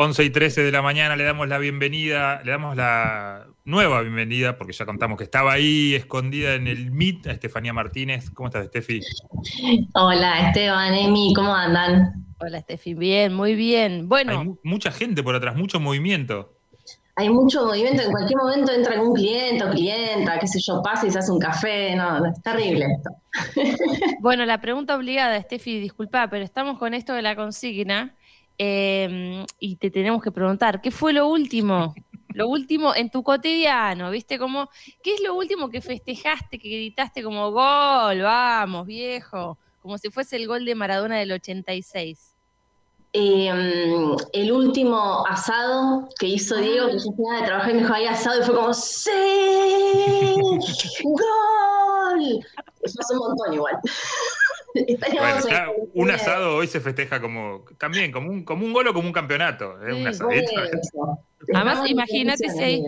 11 y 13 de la mañana le damos la bienvenida, le damos la nueva bienvenida, porque ya contamos que estaba ahí escondida en el Meet a Estefanía Martínez. ¿Cómo estás, Estefi? Hola, Esteban, Emi, ¿cómo andan? Hola, Estefi, bien, muy bien. Bueno. Hay mucha gente por atrás, mucho movimiento. Hay mucho movimiento, en cualquier momento entra algún cliente o clienta, qué sé yo, pasa y se hace un café, no, es terrible esto. Bueno, la pregunta obligada, Estefi, disculpa, pero estamos con esto de la consigna Em, y te tenemos que preguntar, ¿qué fue lo último? Lo último en tu cotidiano, ¿viste? Como, ¿qué es lo último que festejaste, que gritaste como gol, vamos, viejo? Como si fuese el gol de Maradona del 86. Em, el último asado que hizo ah. Diego, que yo fui de trabajar y me dijo, ahí asado, y fue como, ¡sí! ¡Gol! Eso hace un montón igual. un asado hoy se festeja como también como un, como un gol o como un campeonato. un Además, imagínate si hay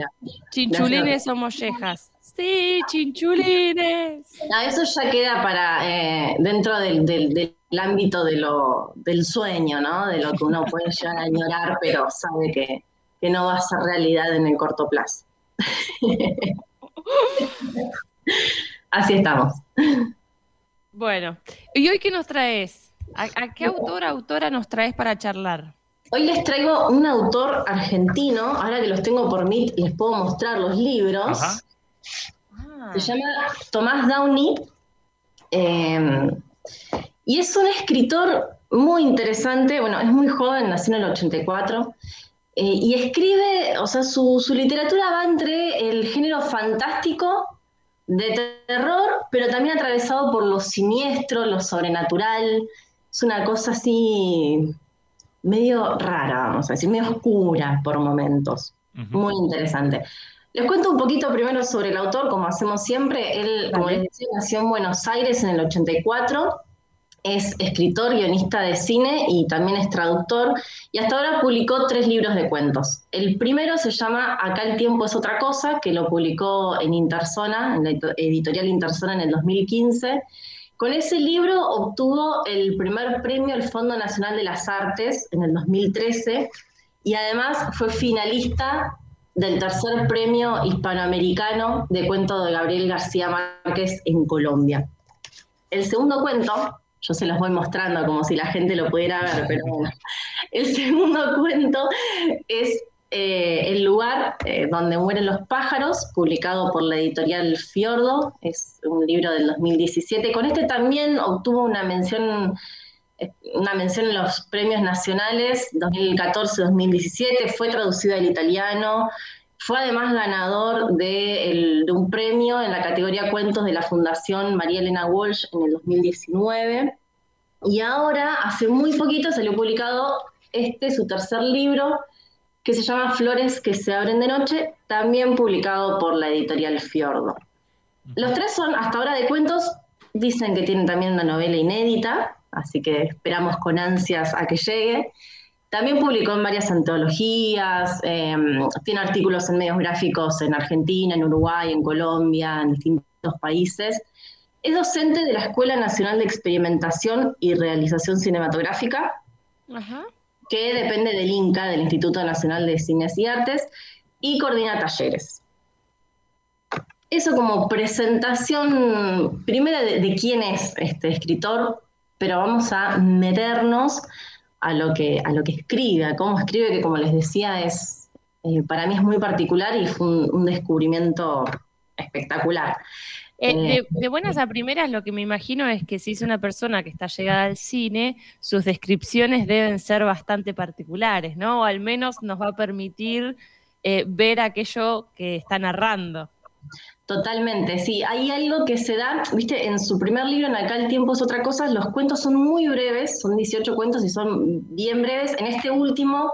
chinchulines o mollejas. Sí, chinchulines. eso ya queda para eh, dentro del, del, ámbito de lo, del sueño, ¿no? De lo que uno puede llegar a añorar, pero sabe que, que no va a ser realidad en el corto plazo. Así estamos. Bueno, ¿y hoy qué nos traes? ¿A, qué autor, autora nos traes para charlar? Hoy les traigo un autor argentino, ahora que los tengo por mí, les puedo mostrar los libros. Se llama Tomás Downey. Em, y es un escritor muy interesante, bueno, es muy joven, nació en el 84, eh, y escribe, o sea, su, su literatura va entre el género fantástico de terror, pero también atravesado por lo siniestro, lo sobrenatural. Es una cosa así medio rara, vamos a decir, medio oscura por momentos. Muy interesante. Les cuento un poquito primero sobre el autor, como hacemos siempre. Él, como les decía, nació en Buenos Aires en el 84 es escritor, guionista de cine y también es traductor y hasta ahora publicó tres libros de cuentos. El primero se llama Acá el tiempo es otra cosa, que lo publicó en Interzona, en la editorial Interzona en el 2015. Con ese libro obtuvo el primer premio al Fondo Nacional de las Artes en el 2013 y además fue finalista del tercer premio hispanoamericano de cuento de Gabriel García Márquez en Colombia. El segundo cuento yo se los voy mostrando como si la gente lo pudiera ver, pero bueno. El segundo cuento es eh, El lugar eh, donde mueren los pájaros, publicado por la editorial Fiordo, es un libro del 2017. Con este también obtuvo una mención, eh, una mención en los premios nacionales 2014-2017, fue traducido al italiano, fue además ganador de, un premio en la categoría Cuentos de la Fundación María Elena Walsh en el 2019. Y ahora, hace muy poquito, salió publicado este, su tercer libro, que se llama Flores que se abren de noche, también publicado por la editorial Fiordo. Los tres son, hasta ahora de cuentos, dicen que tienen también una novela inédita, así que esperamos con ansias a que llegue. También publicó en varias antologías, em, tiene artículos en medios gráficos en Argentina, en Uruguay, en Colombia, en distintos países. Es docente de la Escuela Nacional de Experimentación y Realización Cinematográfica, que depende del INCA, del Instituto Nacional de Cines y Artes, y coordina talleres. Eso como presentación primera de, de quién es este escritor, pero vamos a meternos a lo que, a lo que escribe, a cómo escribe, que como les decía, es eh, para mí es muy particular y fue un, descubrimiento espectacular. Eh, eh, de, buenas a primeras, lo que me imagino es que si es una persona que está llegada al cine, sus descripciones deben ser bastante particulares, ¿no? O al menos nos va a permitir ver aquello que está narrando. Totalmente, sí. Hay algo que se da, viste, en su primer libro, en Acá el tiempo es otra cosa, los cuentos son muy breves, son 18 cuentos y son bien breves. En este último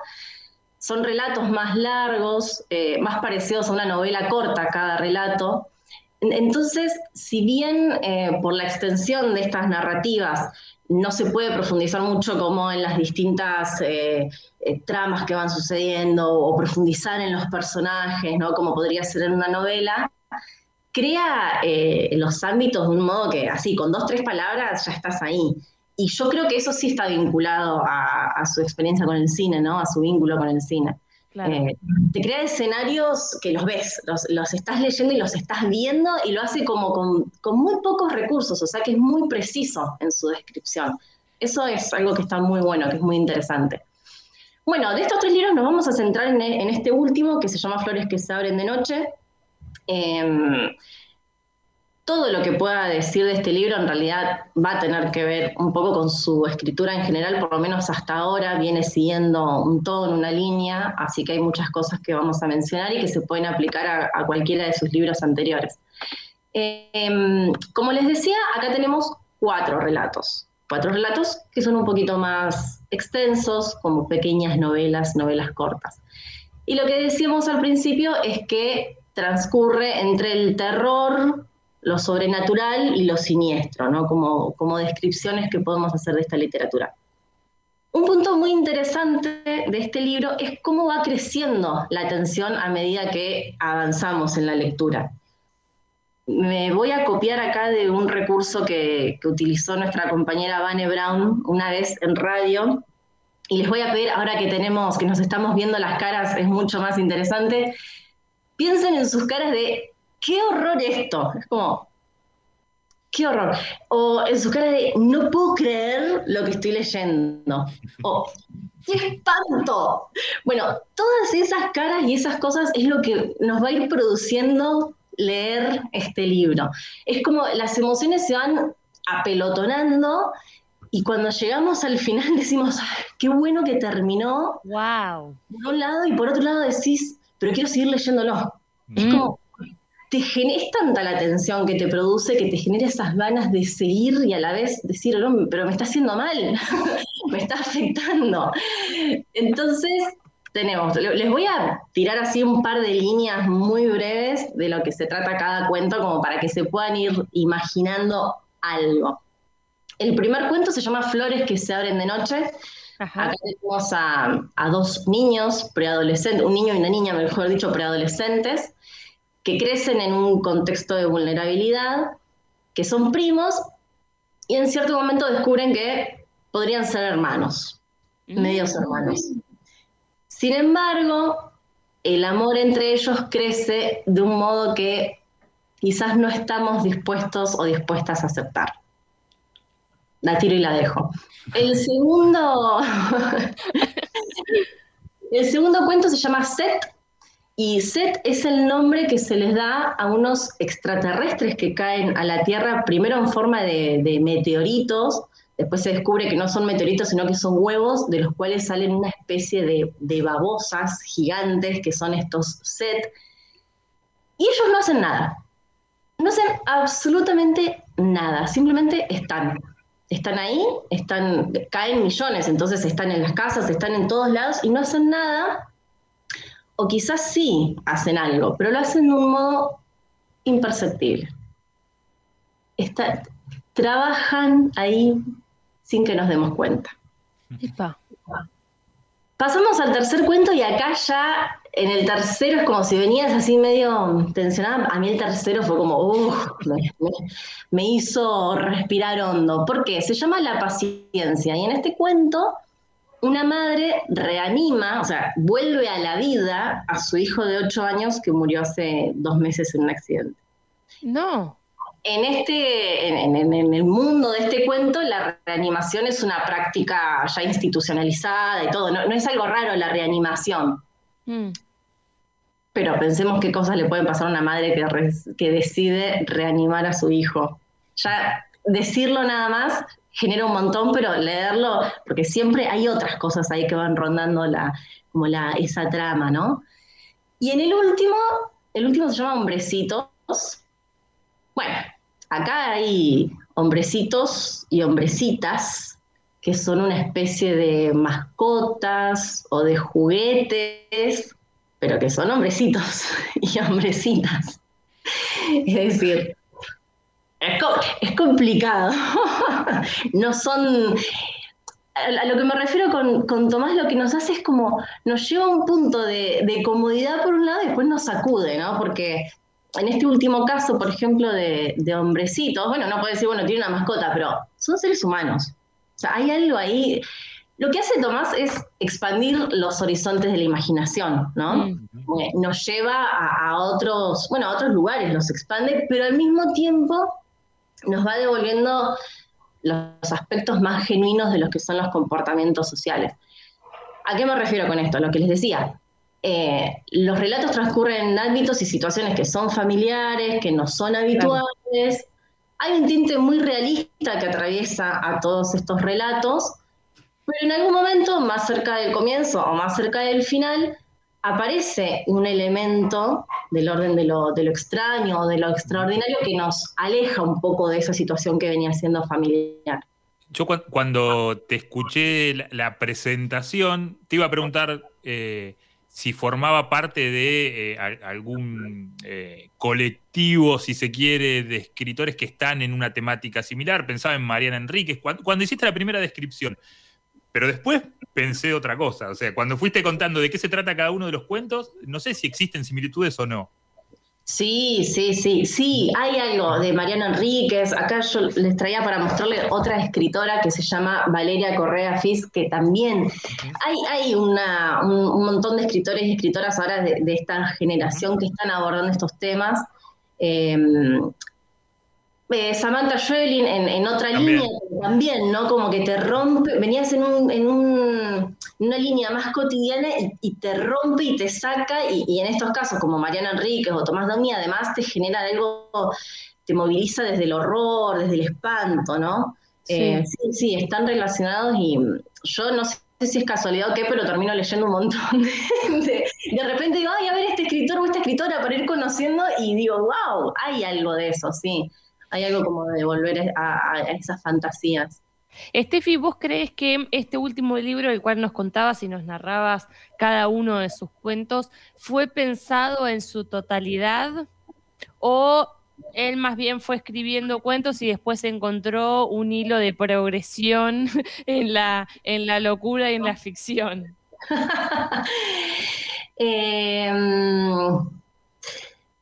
son relatos más largos, eh, más parecidos a una novela corta cada relato. Entonces, si bien eh, por la extensión de estas narrativas no se puede profundizar mucho como en las distintas eh, tramas que van sucediendo o profundizar en los personajes, ¿no? como podría ser en una novela, crea eh, los ámbitos de un modo que así, con dos, tres palabras ya estás ahí. y yo creo que eso sí está vinculado a, su experiencia con el cine, ¿no? A su vínculo con el cine. Eh, te crea escenarios que los ves, los, estás leyendo y los estás viendo y lo hace como con, con, muy pocos recursos, o sea que es muy preciso en su descripción. Eso es algo que está muy bueno, que es muy interesante. Bueno, de estos tres libros nos vamos a centrar en, este último que se llama Flores que se abren de noche. Em, todo lo que pueda decir de este libro en realidad va a tener que ver un poco con su escritura en general, por lo menos hasta ahora viene siguiendo un tono, una línea, así que hay muchas cosas que vamos a mencionar y que se pueden aplicar a, cualquiera de sus libros anteriores. Em, como les decía, acá tenemos cuatro relatos cuatro relatos que son un poquito más extensos, como pequeñas novelas, novelas cortas. Y lo que decíamos al principio es que transcurre entre el terror, lo sobrenatural y lo siniestro, ¿no? como, como descripciones que podemos hacer de esta literatura. Un punto muy interesante de este libro es cómo va creciendo la tensión a medida que avanzamos en la lectura me voy a copiar acá de un recurso que, utilizó nuestra compañera Vane Brown una vez en radio. Y les voy a pedir, ahora que tenemos, que nos estamos viendo las caras, es mucho más interesante. Piensen en sus caras de qué horror esto. Es como, qué horror. O en sus caras de no puedo creer lo que estoy leyendo. O ¡qué espanto! Bueno, todas esas caras y esas cosas es lo que nos va a ir produciendo leer este libro. Es como las emociones se van apelotonando y cuando llegamos al final decimos, qué bueno que terminó. Wow. Por un lado y por otro lado decís, pero quiero seguir leyéndolo. Es mm. como, te es tanta la tensión que te produce que te genera esas ganas de seguir y a la vez decir, pero me está haciendo mal, me está afectando. Entonces, tenemos, les voy a tirar así un par de líneas muy breves de lo que se trata cada cuento, como para que se puedan ir imaginando algo. El primer cuento se llama Flores que se abren de noche. Acá tenemos a, a, dos niños preadolescentes, un niño y una niña, mejor dicho, preadolescentes, que crecen en un contexto de vulnerabilidad, que son primos y en cierto momento descubren que podrían ser hermanos, mm. medios hermanos. Sin embargo, el amor entre ellos crece de un modo que quizás no estamos dispuestos o dispuestas a aceptar. La tiro y la dejo. El segundo, el segundo cuento se llama Set, y Set es el nombre que se les da a unos extraterrestres que caen a la Tierra, primero en forma de, de meteoritos, Después se descubre que no son meteoritos, sino que son huevos de los cuales salen una especie de, babosas gigantes que son estos set. Y ellos no hacen nada. No hacen absolutamente nada. Simplemente están. Están ahí, están, caen millones, entonces están en las casas, están en todos lados y no hacen nada. O quizás sí hacen algo, pero lo hacen de un modo imperceptible. trabajan ahí sin que nos demos cuenta. Pasamos al tercer cuento y acá ya en el tercero es como si venías así medio tensionada. A mí el tercero fue como, uff, me, hizo respirar hondo. ¿Por qué? Se llama La paciencia. Y en este cuento, una madre reanima, o sea, vuelve a la vida a su hijo de ocho años que murió hace dos meses en un accidente. No en, este, en, el mundo de este cuento, la reanimación es una práctica ya institucionalizada y todo. No, es algo raro la reanimación. Pero pensemos qué cosas le pueden pasar a una madre que, que decide reanimar a su hijo. Ya decirlo nada más genera un montón, pero leerlo, porque siempre hay otras cosas ahí que van rondando la, como la, esa trama, ¿no? Y en el último, el último se llama Hombrecitos. Bueno, acá hay hombrecitos y hombrecitas que son una especie de mascotas o de juguetes, pero que son hombrecitos y hombrecitas. Es decir, es, complicado. no son... A lo que me refiero con, Tomás, lo que nos hace es como, nos lleva a un punto de, de comodidad por un lado y después nos sacude, ¿no? Porque en este último caso, por ejemplo, de, hombrecitos, bueno, no puede decir, bueno, tiene una mascota, pero son seres humanos. O sea, hay algo ahí. Lo que hace Tomás es expandir los horizontes de la imaginación, ¿no? Mm. Eh, nos lleva a, otros, bueno, a otros lugares, los expande, pero al mismo tiempo nos va devolviendo los aspectos más genuinos de los que son los comportamientos sociales. ¿A qué me refiero con esto? Lo que les decía. Eh, los relatos transcurren en ámbitos y situaciones que son familiares, que no son habituales. Hay un tinte muy realista que atraviesa a todos estos relatos, pero en algún momento, más cerca del comienzo o más cerca del final, aparece un elemento del orden de lo, extraño o de lo extraordinario que nos aleja un poco de esa situación que venía siendo familiar. Yo cuando te escuché la, presentación, te iba a preguntar eh, si formaba parte de eh, algún eh, colectivo, si se quiere, de escritores que están en una temática similar. Pensaba en Mariana Enríquez. cuando hiciste la primera descripción, pero después pensé otra cosa. O sea, cuando fuiste contando de qué se trata cada uno de los cuentos, no sé si existen similitudes o no. Sí, sí, sí, sí, hay algo de Mariana Enríquez. Acá yo les traía para mostrarle otra escritora que se llama Valeria Correa Fis, que también hay, hay un, montón de escritores y escritoras ahora de, esta generación que están abordando estos temas. Eh, eh, Samantha Schweblin en, otra línea también, ¿no? Como que te rompe, venías en, un, en un, una línea más cotidiana y, te rompe y te saca, y, en estos casos, como Mariana Enríquez o Tomás Domi, además te genera algo, te moviliza desde el horror, desde el espanto, ¿no? Sí, eh, sí, están relacionados y yo no sé si es casualidad o qué, pero termino leyendo un montón. De, de, repente digo, ay, a ver este escritor o esta escritora para ir conociendo y digo, wow, hay algo de eso, sí hay algo como de volver a, esas fantasías. Estefi, ¿vos crees que este último libro, el cual nos contabas y nos narrabas cada uno de sus cuentos, fue pensado en su totalidad o él más bien fue escribiendo cuentos y después encontró un hilo de progresión en la, en la locura y en la ficción? eh,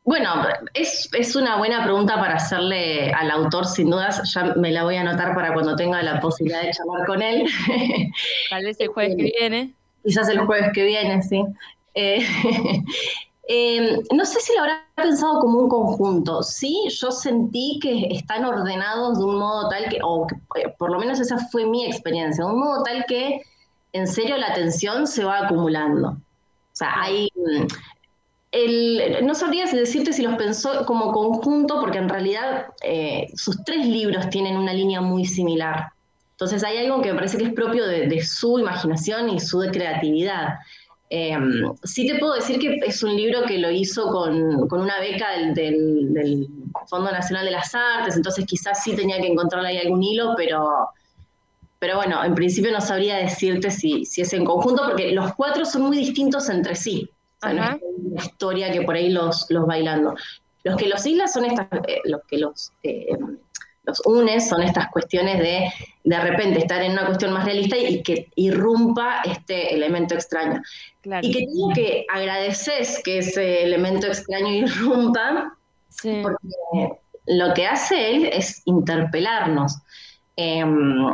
bueno, es, una buena pregunta para hacerle al autor, sin dudas. Ya me la voy a anotar para cuando tenga la posibilidad de charlar con él. Tal vez el jueves que viene. Quizás el jueves que viene, sí. Eh, eh, no sé si lo habrá pensado como un conjunto. Sí, yo sentí que están ordenados de un modo tal que, o eh, por lo menos esa fue mi experiencia, de un modo tal que en serio la atención se va acumulando. O sea, hay, no sabría decirte si los pensó como conjunto, porque en realidad eh, sus tres libros tienen una línea muy similar. Entonces hay algo que me parece que es propio de, su imaginación y su creatividad. Eh, sí te puedo decir que es un libro que lo hizo con, una beca del, Fondo Nacional de las Artes, entonces quizás sí tenía que encontrar ahí algún hilo, pero, pero bueno, en principio no sabría decirte si, si es en conjunto, porque los cuatro son muy distintos entre sí una historia que por ahí los, los bailando. Los que los islas son estas, eh, los que los, eh, los unes son estas cuestiones de de repente estar en una cuestión más realista y que irrumpa este elemento extraño. Y que tengo que agradeces que ese elemento extraño irrumpa, porque lo que hace él es interpelarnos. Em,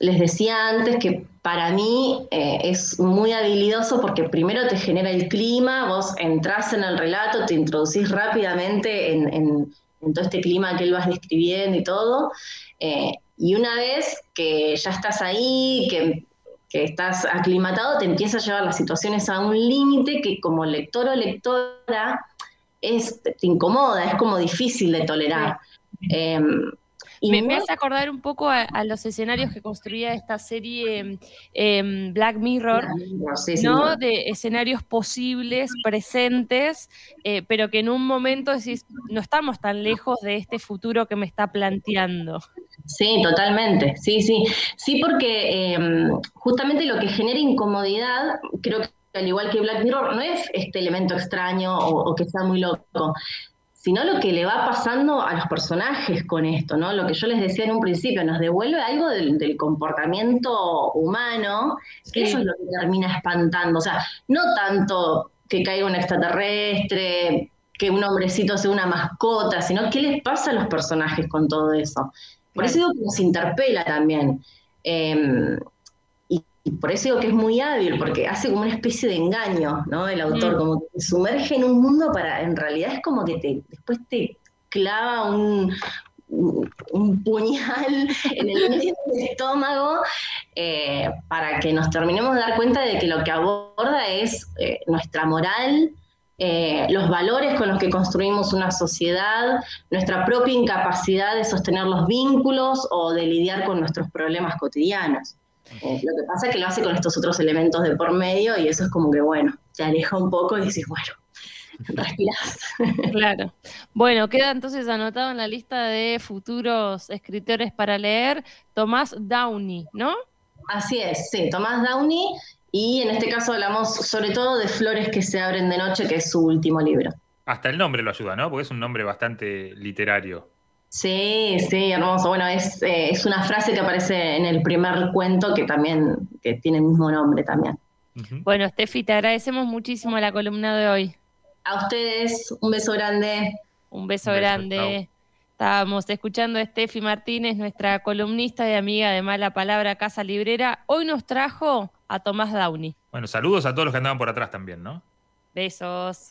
les decía antes que para mí eh, es muy habilidoso porque primero te genera el clima, vos entras en el relato, te introducís rápidamente en, todo este clima que él vas describiendo y todo, eh, y una vez que ya estás ahí, que, estás aclimatado, te empieza a llevar las situaciones a un límite que como lector o lectora es, te incomoda, es como difícil de tolerar. Em, me, hace acordar un poco a, los escenarios que construía esta serie em, Black Mirror, ¿no? De escenarios posibles, presentes, eh, pero que en un momento decís, no estamos tan lejos de este futuro que me está planteando. Sí, totalmente, sí, sí. Sí, porque em, justamente lo que genera incomodidad, creo que al igual que Black Mirror, no es este elemento extraño o que sea muy loco, sino lo que le va pasando a los personajes con esto, ¿no? Lo que yo les decía en un principio, nos devuelve algo del, comportamiento humano, que eso es lo que termina espantando. O sea, no tanto que caiga un extraterrestre, que un hombrecito sea una mascota, sino qué les pasa a los personajes con todo eso. Por eso digo que nos interpela también. Em, y, por eso digo que es muy hábil, porque hace como una especie de engaño, ¿no? El autor, mm. como que se sumerge en un mundo para, en realidad es como que te, después te clava un, un puñal en el medio del estómago eh, para que nos terminemos de dar cuenta de que lo que aborda es eh, nuestra moral, eh, los valores con los que construimos una sociedad, nuestra propia incapacidad de sostener los vínculos o de lidiar con nuestros problemas cotidianos. Lo que pasa es que lo hace con estos otros elementos de por medio y eso es como que, bueno, te aleja un poco y dices, bueno, respirás. Claro. Bueno, queda entonces anotado en la lista de futuros escritores para leer Tomás Downey, ¿no? Así es, sí, Tomás Downey. Y en este caso hablamos sobre todo de Flores que se abren de noche, que es su último libro. Hasta el nombre lo ayuda, ¿no? Porque es un nombre bastante literario. Sí, sí, hermoso. Bueno, es, eh, es una frase que aparece en el primer cuento que también que tiene el mismo nombre también. Bueno, Steffi, te agradecemos muchísimo la columna de hoy. A ustedes, un beso grande. Un beso, grande. Estábamos escuchando a Steffi Martínez, nuestra columnista y amiga de Mala Palabra Casa Librera. Hoy nos trajo a Tomás Downey. Bueno, saludos a todos los que andaban por atrás también, ¿no? Besos.